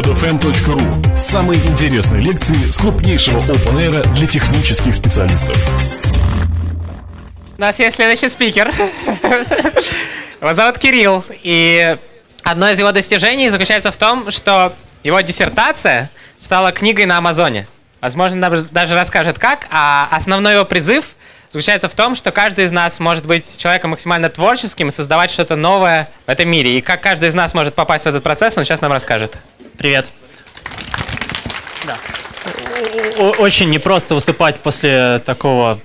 podfm.ru Самые интересные лекции с крупнейшего open для технических специалистов. У нас есть следующий спикер. Его зовут Кирилл. И одно из его достижений заключается в том, что его диссертация стала книгой на Амазоне. Возможно, даже расскажет как. А основной его призыв заключается в том, что каждый из нас может быть человеком максимально творческим и создавать что-то новое в этом мире. И как каждый из нас может попасть в этот процесс, он сейчас нам расскажет. Привет. Да. Очень непросто выступать после такого,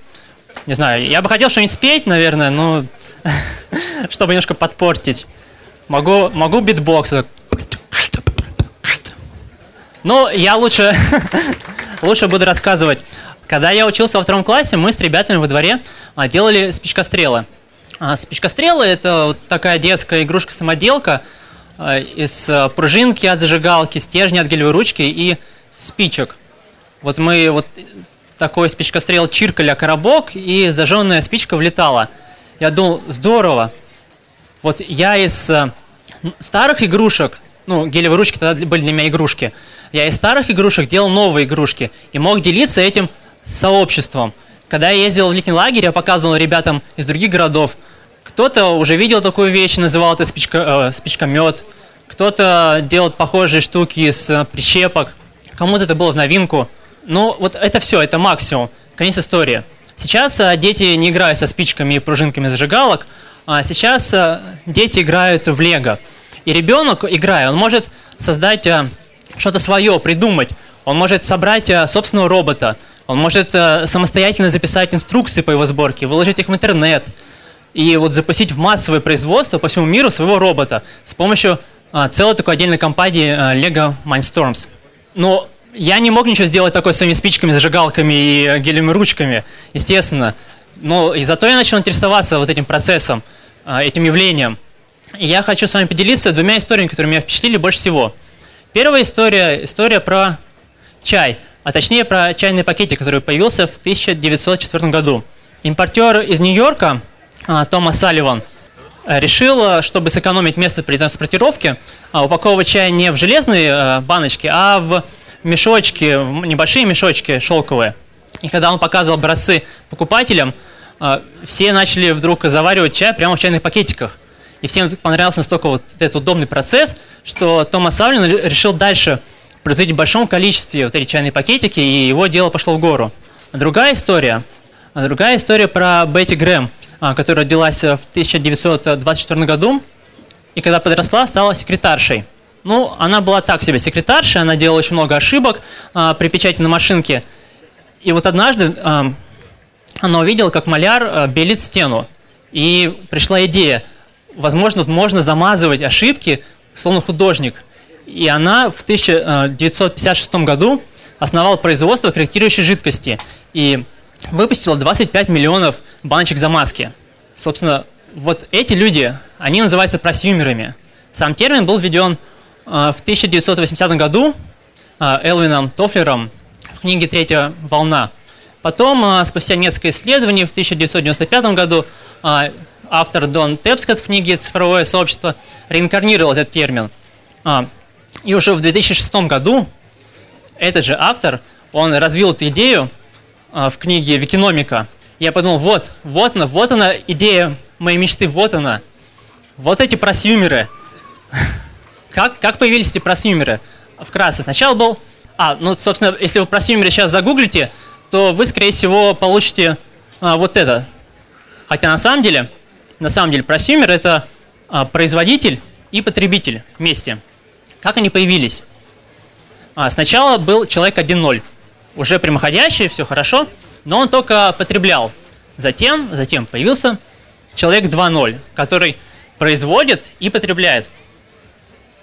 не знаю, я бы хотел что-нибудь спеть, наверное, но чтобы немножко подпортить. Могу, могу битбокс. Ну, я лучше, лучше буду рассказывать когда я учился во втором классе, мы с ребятами во дворе а, делали спичкострелы. А, спичкострелы – это вот такая детская игрушка-самоделка из пружинки от зажигалки, стержня от гелевой ручки и спичек. Вот мы вот такой спичкострел чиркали о коробок, и зажженная спичка влетала. Я думал, здорово. Вот я из старых игрушек, ну, гелевые ручки тогда были для меня игрушки, я из старых игрушек делал новые игрушки и мог делиться этим сообществом. Когда я ездил в летний лагерь, я показывал ребятам из других городов. Кто-то уже видел такую вещь, называл это спичка, э, спичкомет. Кто-то делает похожие штуки из э, прищепок. Кому-то это было в новинку. Ну, вот это все, это максимум. Конец истории. Сейчас э, дети не играют со спичками и пружинками зажигалок, а сейчас э, дети играют в лего. И ребенок, играя, он может создать э, что-то свое, придумать. Он может собрать э, собственного робота, он может э, самостоятельно записать инструкции по его сборке, выложить их в интернет и вот запустить в массовое производство по всему миру своего робота с помощью э, целой такой отдельной компании э, Lego Mindstorms. Но я не мог ничего сделать такое своими спичками, зажигалками и гелевыми ручками, естественно. Но и зато я начал интересоваться вот этим процессом, э, этим явлением. И я хочу с вами поделиться двумя историями, которые меня впечатлили больше всего. Первая история – история про чай – а точнее про чайный пакетик, который появился в 1904 году. Импортер из Нью-Йорка а, Томас Салливан э, решил, чтобы сэкономить место при транспортировке, а, упаковывать чай не в железные э, баночки, а в мешочки, в небольшие мешочки шелковые. И когда он показывал образцы покупателям, э, все начали вдруг заваривать чай прямо в чайных пакетиках. И всем понравился настолько вот этот удобный процесс, что Томас Савлин решил дальше производить в большом количестве вот эти чайные пакетики, и его дело пошло в гору. Другая история, другая история про Бетти Грэм, а, которая родилась в 1924 году, и когда подросла, стала секретаршей. Ну, она была так себе секретаршей, она делала очень много ошибок а, при печати на машинке. И вот однажды а, она увидела, как маляр а, белит стену. И пришла идея, возможно, можно замазывать ошибки, словно художник – и она в 1956 году основала производство корректирующей жидкости и выпустила 25 миллионов баночек замазки. Собственно, вот эти люди, они называются просюмерами. Сам термин был введен э, в 1980 году э, Элвином Тофлером в книге «Третья волна». Потом, э, спустя несколько исследований, в 1995 году автор Дон Тепскот в книге «Цифровое сообщество» реинкарнировал этот термин. И уже в 2006 году этот же автор, он развил эту идею в книге «Викиномика». Я подумал, вот, вот она, вот она идея моей мечты, вот она. Вот эти просюмеры. Как, как появились эти просюмеры? Вкратце, сначала был... А, ну, собственно, если вы просюмеры сейчас загуглите, то вы, скорее всего, получите а, вот это. Хотя на самом деле, на самом деле просюмер – это а, производитель и потребитель вместе. Как они появились? А, сначала был человек 1.0, уже прямоходящий, все хорошо, но он только потреблял. Затем, затем появился человек 2.0, который производит и потребляет.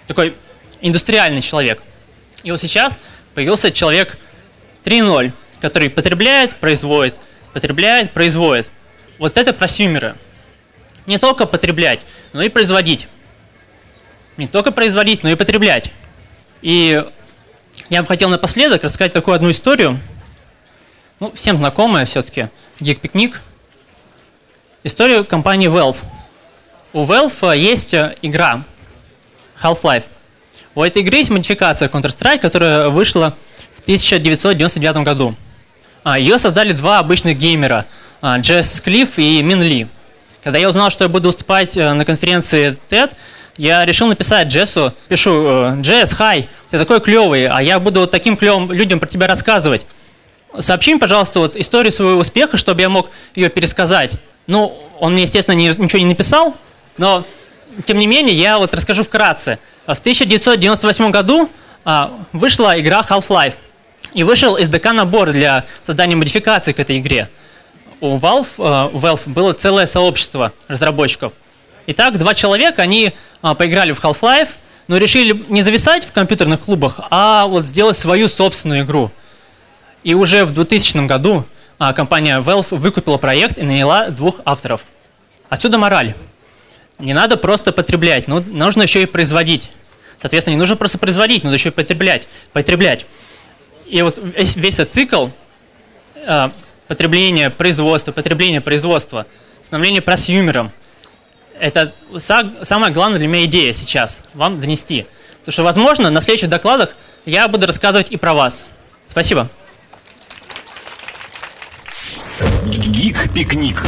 Такой индустриальный человек. И вот сейчас появился человек 3.0, который потребляет, производит, потребляет, производит. Вот это просюмеры. Не только потреблять, но и производить не только производить, но и потреблять. И я бы хотел напоследок рассказать такую одну историю, ну, всем знакомая все-таки, Geek Историю компании Valve. У Valve есть игра Half-Life. У этой игры есть модификация Counter-Strike, которая вышла в 1999 году. А, Ее создали два обычных геймера, а, Джесс Клифф и Мин Ли. Когда я узнал, что я буду выступать э, на конференции TED, я решил написать Джессу, пишу, э, Джесс, хай, ты такой клевый, а я буду вот таким клевым людям про тебя рассказывать. Сообщи мне, пожалуйста, вот историю своего успеха, чтобы я мог ее пересказать. Ну, он мне, естественно, ничего не написал, но, тем не менее, я вот расскажу вкратце. В 1998 году а, вышла игра Half-Life, и вышел SDK-набор для создания модификаций к этой игре. У Valve, у Valve было целое сообщество разработчиков. Итак, два человека, они а, поиграли в Half-Life, но решили не зависать в компьютерных клубах, а вот сделать свою собственную игру. И уже в 2000 году а, компания Valve выкупила проект и наняла двух авторов. Отсюда мораль. Не надо просто потреблять, но нужно еще и производить. Соответственно, не нужно просто производить, нужно еще и потреблять. потреблять. И вот весь, весь этот цикл э, потребление, производство, потребление, производство, становление просюмером, это са- самая главная для меня идея сейчас, вам донести. Потому что, возможно, на следующих докладах я буду рассказывать и про вас. Спасибо. Гик-пикник.